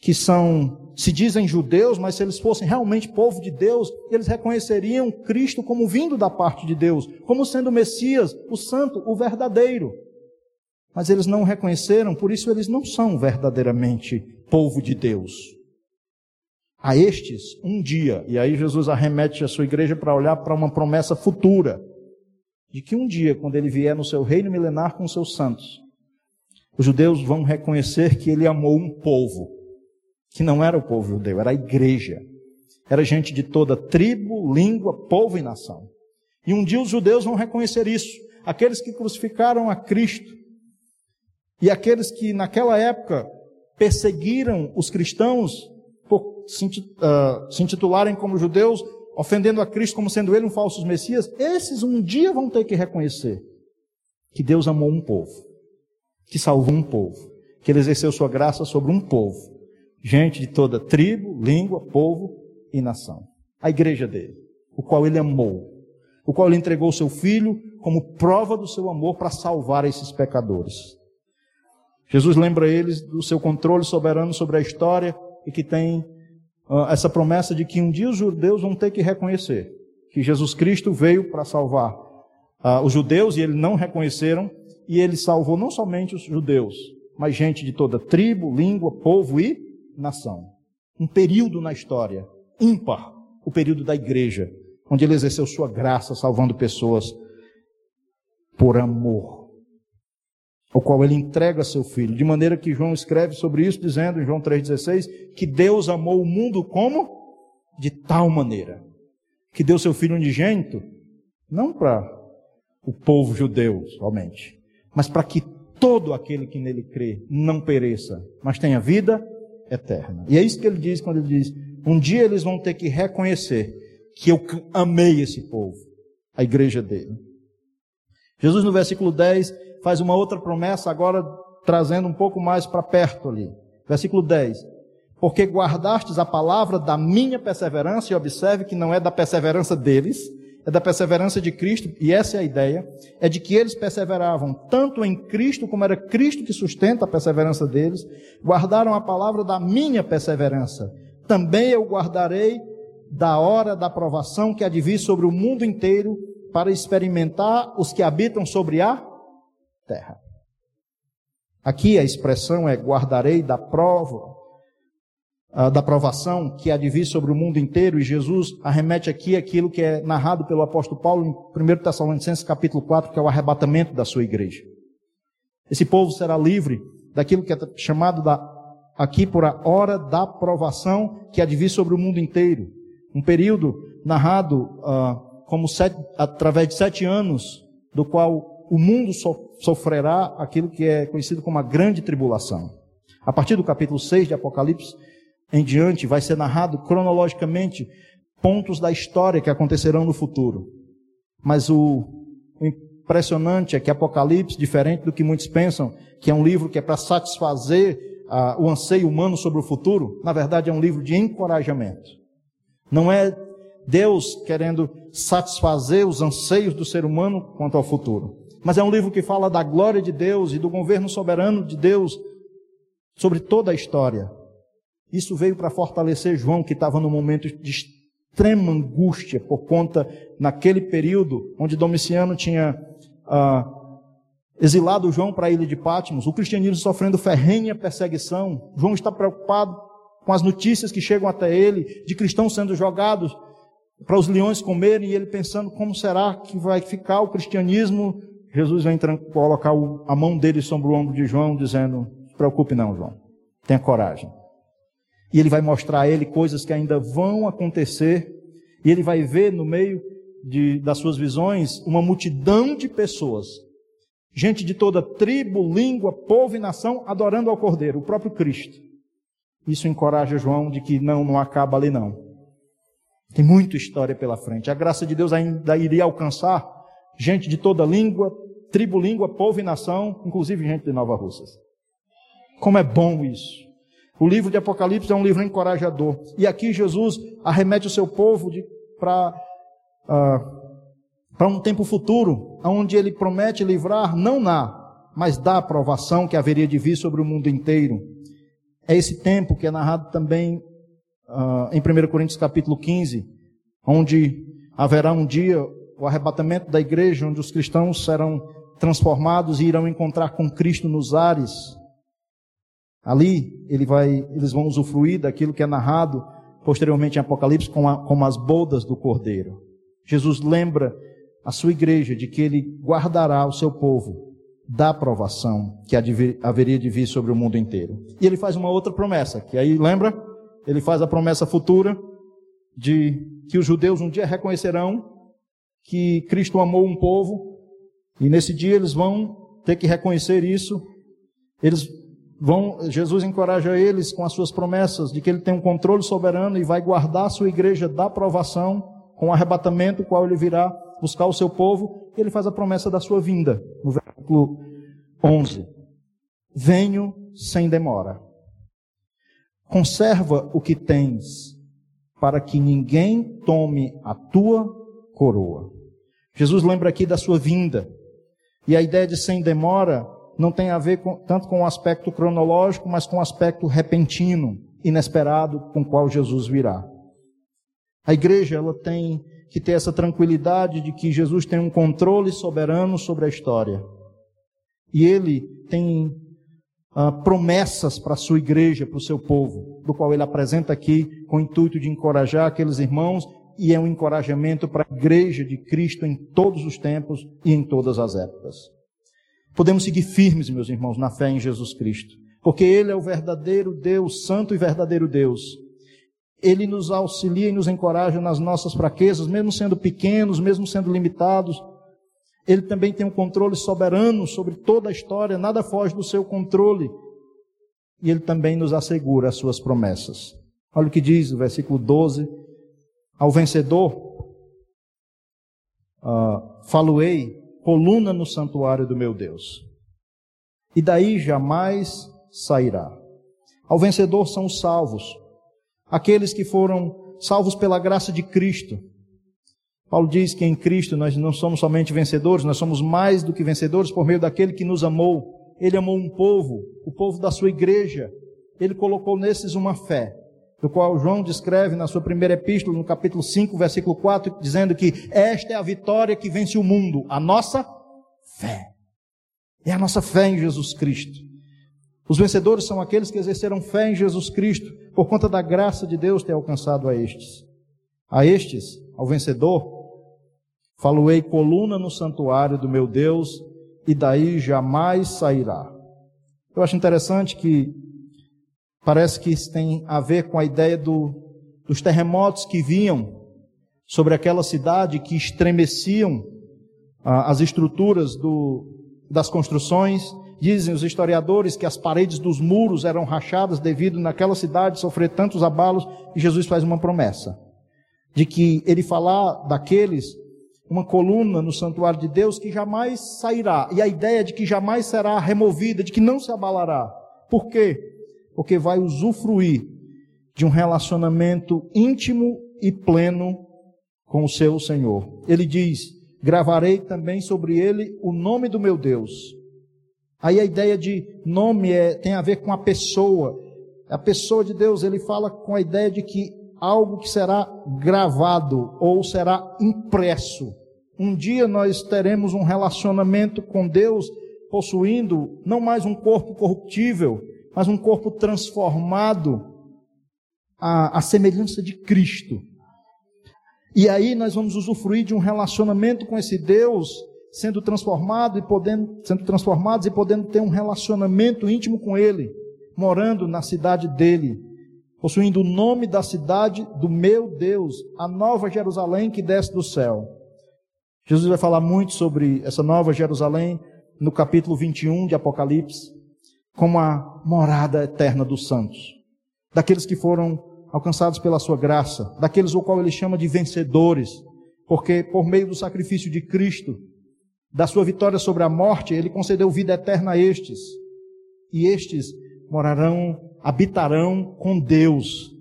Speaker 2: que são, se dizem judeus, mas se eles fossem realmente povo de Deus, eles reconheceriam Cristo como vindo da parte de Deus, como sendo o Messias, o Santo, o verdadeiro. Mas eles não o reconheceram, por isso eles não são verdadeiramente povo de Deus. A estes, um dia, e aí Jesus arremete a sua igreja para olhar para uma promessa futura, de que um dia, quando ele vier no seu reino milenar com seus santos, os judeus vão reconhecer que ele amou um povo que não era o povo judeu, era a igreja. Era gente de toda tribo, língua, povo e nação. E um dia os judeus vão reconhecer isso. Aqueles que crucificaram a Cristo e aqueles que naquela época perseguiram os cristãos por se ah, intitularem como judeus, ofendendo a Cristo como sendo ele um falso Messias, esses um dia vão ter que reconhecer que Deus amou um povo, que salvou um povo, que ele exerceu sua graça sobre um povo gente de toda tribo, língua, povo e nação. A igreja dele, o qual ele amou, o qual ele entregou seu filho como prova do seu amor para salvar esses pecadores. Jesus lembra eles do seu controle soberano sobre a história e que tem essa promessa de que um dia os judeus vão ter que reconhecer que Jesus Cristo veio para salvar uh, os judeus e eles não reconheceram e ele salvou não somente os judeus, mas gente de toda tribo, língua, povo e nação. Um período na história ímpar, o período da igreja, onde ele exerceu sua graça salvando pessoas por amor, o qual ele entrega seu filho, de maneira que João escreve sobre isso dizendo em João 3:16 que Deus amou o mundo como de tal maneira que deu seu filho unigênito não para o povo judeu somente, mas para que todo aquele que nele crê não pereça, mas tenha vida eterna. E é isso que ele diz quando ele diz: um dia eles vão ter que reconhecer que eu amei esse povo, a igreja dele. Jesus, no versículo 10, faz uma outra promessa, agora trazendo um pouco mais para perto ali. Versículo 10. Porque guardastes a palavra da minha perseverança, e observe que não é da perseverança deles, é da perseverança de Cristo, e essa é a ideia, é de que eles perseveravam tanto em Cristo, como era Cristo que sustenta a perseverança deles, guardaram a palavra da minha perseverança. Também eu guardarei da hora da provação que há de vir sobre o mundo inteiro, para experimentar os que habitam sobre a terra. Aqui a expressão é guardarei da prova, da provação que há de vir sobre o mundo inteiro, e Jesus arremete aqui aquilo que é narrado pelo apóstolo Paulo em 1 Tessalonicenses capítulo 4, que é o arrebatamento da sua igreja. Esse povo será livre daquilo que é chamado da, aqui por a hora da provação que há de vir sobre o mundo inteiro. Um período narrado uh, como sete, através de sete anos, do qual o mundo so, sofrerá aquilo que é conhecido como a grande tribulação. A partir do capítulo 6 de Apocalipse, em diante vai ser narrado cronologicamente pontos da história que acontecerão no futuro. Mas o, impressionante é que Apocalipse, diferente do que muitos pensam, que é um livro que é para satisfazer uh, o anseio humano sobre o futuro, na verdade é um livro de encorajamento. Não é Deus querendo satisfazer os anseios do ser humano quanto ao futuro. Mas é um livro que fala da glória de Deus e do governo soberano de Deus sobre toda a história Isso veio para fortalecer João, que estava num momento de extrema angústia por conta, naquele período, onde Domiciano tinha ah, exilado João para a ilha de Patmos, o cristianismo sofrendo ferrenha perseguição. João está preocupado com as notícias que chegam até ele, de cristãos sendo jogados para os leões comerem, e ele pensando como será que vai ficar o cristianismo. Jesus vem colocar a mão dele sobre o ombro de João, dizendo: se preocupe, não, João, tenha coragem. E ele vai mostrar a ele coisas que ainda vão acontecer. E ele vai ver no meio de, das suas visões uma multidão de pessoas. Gente de toda tribo, língua, povo e nação adorando ao Cordeiro, o próprio Cristo. Isso encoraja João de que não, não acaba ali não. Tem muita história pela frente. A graça de Deus ainda iria alcançar gente de toda língua, tribo, língua, povo e nação, inclusive gente de Nova Russas. Como é bom isso. O livro de Apocalipse é um livro encorajador. E aqui Jesus arremete o seu povo para uh, ah, um tempo futuro, onde ele promete livrar, não na, mas da aprovação que haveria de vir sobre o mundo inteiro. É esse tempo que é narrado também uh, em 1 Coríntios capítulo 15, onde haverá um dia o arrebatamento da igreja, onde os cristãos serão transformados e irão encontrar com Cristo nos ares. Ali ele vai, eles vão usufruir daquilo que é narrado posteriormente em Apocalipse como, como as bodas do Cordeiro. Jesus lembra a sua igreja de que ele guardará o seu povo da aprovação que haveria de vir sobre o mundo inteiro. E ele faz uma outra promessa, que aí lembra? Ele faz a promessa futura de que os judeus um dia reconhecerão que Cristo amou um povo e nesse dia eles vão ter que reconhecer isso. Eles Vão, Jesus encoraja eles com as suas promessas de que ele tem um controle soberano e vai guardar a sua igreja da provação com o arrebatamento, o qual ele virá buscar o seu povo. E ele faz a promessa da sua vinda, no versículo 11: Venho sem demora. Conserva o que tens, para que ninguém tome a tua coroa. Jesus lembra aqui da sua vinda. E a ideia de sem demora não tem a ver com, tanto com o aspecto cronológico, mas com o aspecto repentino, inesperado, com o qual Jesus virá. A igreja ela tem que ter essa tranquilidade de que Jesus tem um controle soberano sobre a história. E ele tem ah, promessas para a sua igreja, para o seu povo, do qual ele apresenta aqui com o intuito de encorajar aqueles irmãos e é um encorajamento para a igreja de Cristo em todos os tempos e em todas as épocas. Podemos seguir firmes, meus irmãos, na fé em Jesus Cristo, porque Ele é o verdadeiro Deus, santo e verdadeiro Deus. Ele nos auxilia e nos encoraja nas nossas fraquezas, mesmo sendo pequenos, mesmo sendo limitados. Ele também tem um controle soberano sobre toda a história, nada foge do seu controle. E Ele também nos assegura as suas promessas. Olha o que diz o versículo 12: Ao vencedor, uh, falo-ei coluna no santuário do meu Deus. E daí jamais sairá. Ao vencedor são os salvos, aqueles que foram salvos pela graça de Cristo. Paulo diz que em Cristo nós não somos somente vencedores, nós somos mais do que vencedores por meio daquele que nos amou. Ele amou um povo, o povo da sua igreja. Ele colocou nesses uma fé do qual João descreve na sua primeira epístola, no capítulo 5, versículo 4, dizendo que esta é a vitória que vence o mundo, a nossa fé. É a nossa fé em Jesus Cristo. Os vencedores são aqueles que exerceram fé em Jesus Cristo, por conta da graça de Deus ter alcançado a estes. A estes, ao vencedor, faloei coluna no santuário do meu Deus, e daí jamais sairá. Eu acho interessante que Parece que isso tem a ver com a ideia do, dos terremotos que vinham sobre aquela cidade, que estremeciam ah, as estruturas do, das construções. Dizem os historiadores que as paredes dos muros eram rachadas devido naquela cidade sofrer tantos abalos, e Jesus faz uma promessa de que ele falar daqueles uma coluna no santuário de Deus que jamais sairá, e a ideia de que jamais será removida, de que não se abalará. Por quê? Porque vai usufruir de um relacionamento íntimo e pleno com o seu Senhor. Ele diz: gravarei também sobre ele o nome do meu Deus. Aí a ideia de nome é, tem a ver com a pessoa. a pessoa de Deus, ele fala com a ideia de que algo que será gravado ou será impresso. Um dia nós teremos um relacionamento com Deus possuindo não mais um corpo corruptível, mas um corpo transformado à, à semelhança de Cristo. E aí nós vamos usufruir de um relacionamento com esse Deus, sendo transformado e podendo, sendo transformados e podendo ter um relacionamento íntimo com Ele, morando na cidade dele, possuindo o nome da cidade do meu Deus, a nova Jerusalém que desce do céu. Jesus vai falar muito sobre essa nova Jerusalém no capítulo 21 de Apocalipse, como a morada eterna dos santos, daqueles que foram alcançados pela sua graça, daqueles o qual ele chama de vencedores, porque por meio do sacrifício de Cristo, da sua vitória sobre a morte, ele concedeu vida eterna a estes. E estes morarão, habitarão com Deus.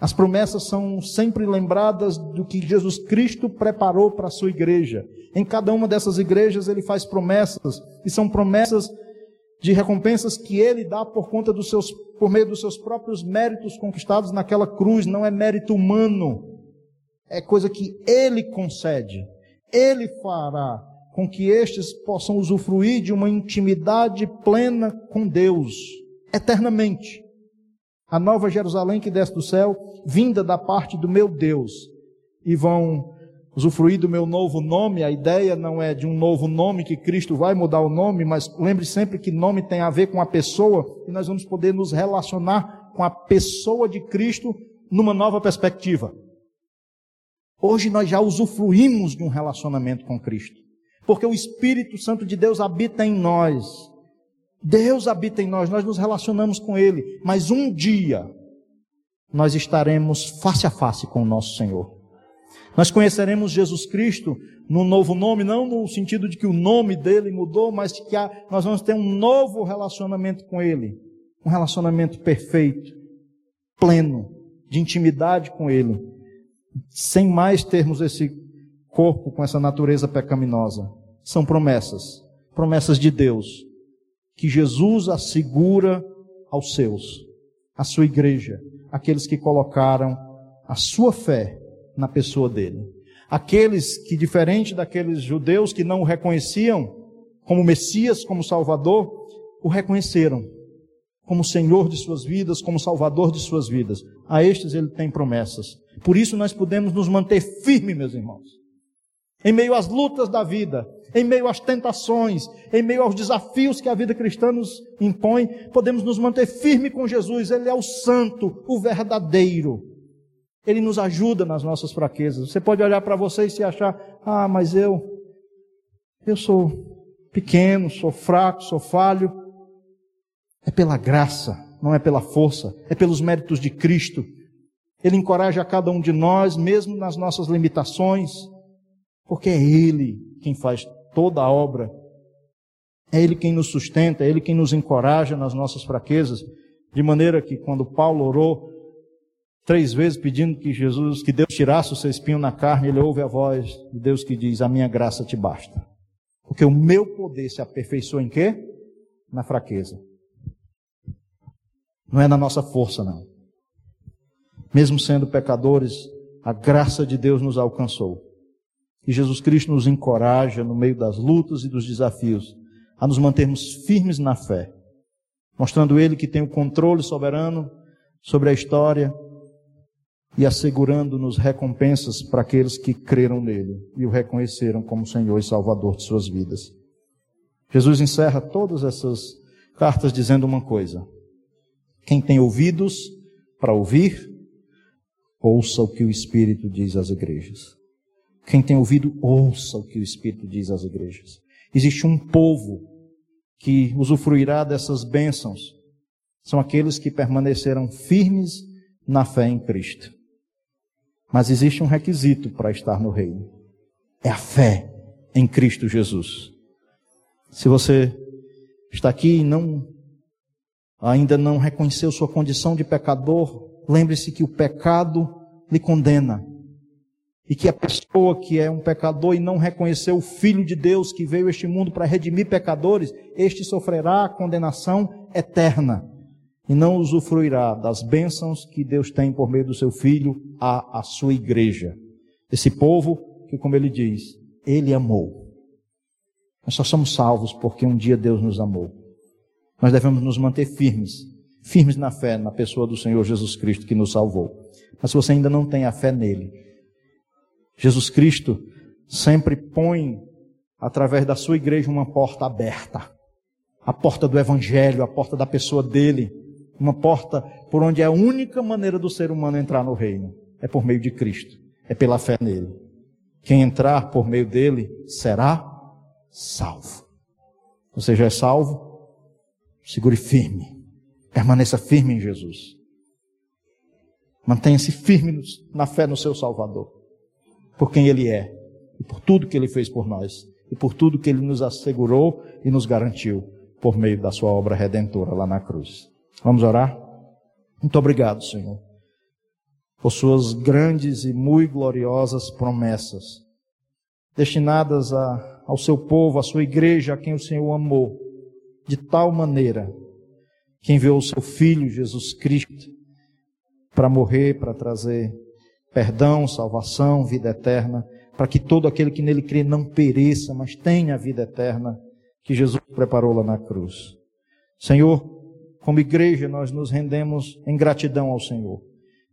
Speaker 2: As promessas são sempre lembradas do que Jesus Cristo preparou para a sua igreja. Em cada uma dessas igrejas ele faz promessas, e são promessas de recompensas que ele dá por conta dos seus, por meio dos seus próprios méritos conquistados naquela cruz, não é mérito humano, é coisa que ele concede. Ele fará com que estes possam usufruir de uma intimidade plena com Deus, eternamente. A nova Jerusalém que desce do céu, vinda da parte do meu Deus, e vão usufruir do meu novo nome, a ideia não é de um novo nome que Cristo vai mudar o nome, mas lembre sempre que nome tem a ver com a pessoa e nós vamos poder nos relacionar com a pessoa de Cristo numa nova perspectiva. Hoje nós já usufruímos de um relacionamento com Cristo, porque o Espírito Santo de Deus habita em nós. Deus habita em nós, nós nos relacionamos com Ele, mas um dia nós estaremos face a face com o nosso Senhor. Nós conheceremos Jesus Cristo num novo nome, não no sentido de que o nome dele mudou, mas que nós vamos ter um novo relacionamento com ele. Um relacionamento perfeito, pleno, de intimidade com ele, sem mais termos esse corpo com essa natureza pecaminosa. São promessas, promessas de Deus, que Jesus assegura aos seus, à sua igreja, aqueles que colocaram a sua fé na pessoa dele. Aqueles que, diferente daqueles judeus que não o reconheciam como Messias, como Salvador, o reconheceram como Senhor de suas vidas, como Salvador de suas vidas. A estes ele tem promessas. Por isso nós podemos nos manter firmes, meus irmãos. Em meio às lutas da vida, em meio às tentações, em meio aos desafios que a vida cristã nos impõe, podemos nos manter firmes com Jesus. Ele é o santo, o verdadeiro. Ele nos ajuda nas nossas fraquezas. Você pode olhar para você e se achar, ah, mas eu, eu sou pequeno, sou fraco, sou falho. É pela graça, não é pela força, é pelos méritos de Cristo. Ele encoraja cada um de nós, mesmo nas nossas limitações, porque é Ele quem faz toda a obra. É Ele quem nos sustenta, é Ele quem nos encoraja nas nossas fraquezas. De maneira que quando Paulo orou três vezes pedindo que Jesus, que Deus tirasse o seu espinho na carne, ele ouve a voz de Deus que diz: A minha graça te basta. Porque o meu poder se aperfeiçoa em quê? Na fraqueza. Não é na nossa força, não. Mesmo sendo pecadores, a graça de Deus nos alcançou. E Jesus Cristo nos encoraja no meio das lutas e dos desafios a nos mantermos firmes na fé, mostrando Ele que tem o controle soberano sobre a história e assegurando-nos recompensas para aqueles que creram nele e o reconheceram como Senhor e Salvador de suas vidas. Jesus encerra todas essas cartas dizendo uma coisa: quem tem ouvidos para ouvir, ouça o que o Espírito diz às igrejas. Quem tem ouvido, ouça o que o Espírito diz às igrejas. Existe um povo que usufruirá dessas bênçãos. São aqueles que permaneceram firmes na fé em Cristo. Mas existe um requisito para estar no reino: é a fé em Cristo Jesus. Se você está aqui e não ainda não reconheceu sua condição de pecador, lembre-se que o pecado lhe condena. E que a pessoa que é um pecador e não reconheceu o Filho de Deus que veio a este mundo para redimir pecadores, este sofrerá a condenação eterna. E não usufruirá das bênçãos que Deus tem por meio do seu Filho à, sua igreja. Esse povo que, como ele diz, ele amou. Nós só somos salvos porque um dia Deus nos amou. Nós devemos nos manter firmes, firmes na fé, na pessoa do Senhor Jesus Cristo que nos salvou. Mas se você ainda não tem a fé nele, Jesus Cristo sempre põe, através da sua igreja, uma porta aberta. A porta do Evangelho, a porta da pessoa dele. Uma porta por onde é a única maneira do ser humano entrar no reino. É por meio de Cristo. É pela fé nele. Quem entrar por meio dele será salvo. Você já é salvo? Segure firme. Permaneça firme em Jesus. Mantenha-se firme na fé no seu Salvador. Por quem Ele é. E por tudo que Ele fez por nós. E por tudo que Ele nos assegurou e nos garantiu por meio da Sua obra redentora lá na cruz. Vamos orar? Muito obrigado, Senhor, por Suas grandes e muito gloriosas promessas, destinadas a ao seu povo, à sua igreja, a quem o Senhor amou, de tal maneira que enviou o seu Filho Jesus Cristo para morrer, para trazer perdão, salvação, vida eterna, para que todo aquele que nele crê não pereça, mas tenha a vida eterna que Jesus preparou lá na cruz. Senhor, como igreja, nós nos rendemos em gratidão ao Senhor,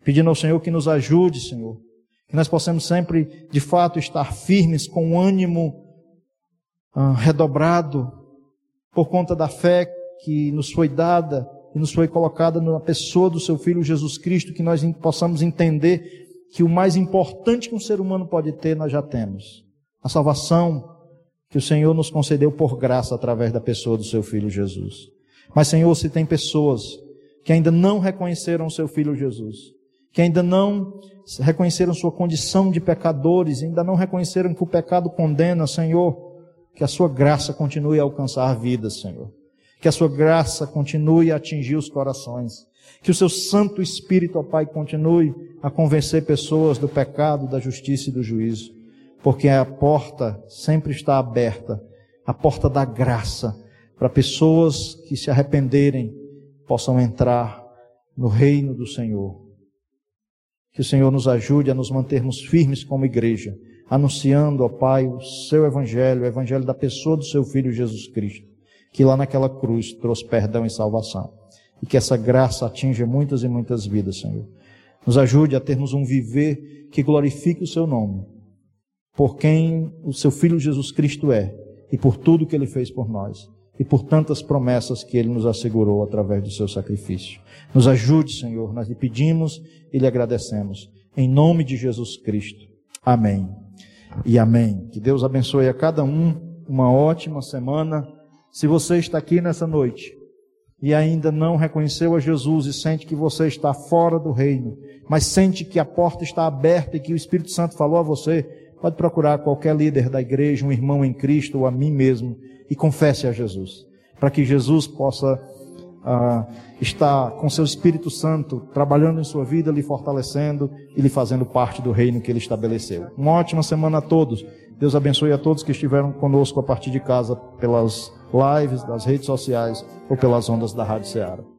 Speaker 2: pedindo ao Senhor que nos ajude, Senhor, que nós possamos sempre, de fato, estar firmes com ânimo ah, redobrado por conta da fé que nos foi dada e nos foi colocada na pessoa do seu Filho Jesus Cristo, que nós possamos entender que o mais importante que um ser humano pode ter, nós já temos. A salvação que o Senhor nos concedeu por graça através da pessoa do seu Filho Jesus. Mas, Senhor, se tem pessoas que ainda não reconheceram o seu Filho Jesus, que ainda não reconheceram sua condição de pecadores, ainda não reconheceram que o pecado condena, Senhor, que a sua graça continue a alcançar vidas, Senhor. Que a sua graça continue a atingir os corações. Que o seu Santo Espírito, ó Pai, continue a convencer pessoas do pecado, da justiça e do juízo. Porque a porta sempre está aberta a porta da graça para pessoas que se arrependerem possam entrar no reino do Senhor. Que o Senhor nos ajude a nos mantermos firmes como igreja anunciando, ó Pai, o seu evangelho, o evangelho da pessoa do seu filho Jesus Cristo, que lá naquela cruz trouxe perdão e salvação. E que essa graça atinja muitas e muitas vidas, Senhor. Nos ajude a termos um viver que glorifique o seu nome, por quem o seu filho Jesus Cristo é e por tudo que ele fez por nós e por tantas promessas que ele nos assegurou através do seu sacrifício. Nos ajude, Senhor, nós lhe pedimos e lhe agradecemos. Em nome de Jesus Cristo. Amém e amém. Que Deus abençoe a cada um, uma ótima semana. Se você está aqui nessa noite e ainda não reconheceu a Jesus e sente que você está fora do reino, mas sente que a porta está aberta e que o Espírito Santo falou a você, pode procurar qualquer líder da igreja, um irmão em Cristo ou a mim mesmo e confesse a Jesus, para que Jesus possa ah, está com seu Espírito Santo trabalhando em sua vida, lhe fortalecendo e lhe fazendo parte do reino que ele estabeleceu. Uma ótima semana a todos. Deus abençoe a todos que estiveram conosco a partir de casa pelas lives, das redes sociais ou pelas ondas da Rádio Ceará.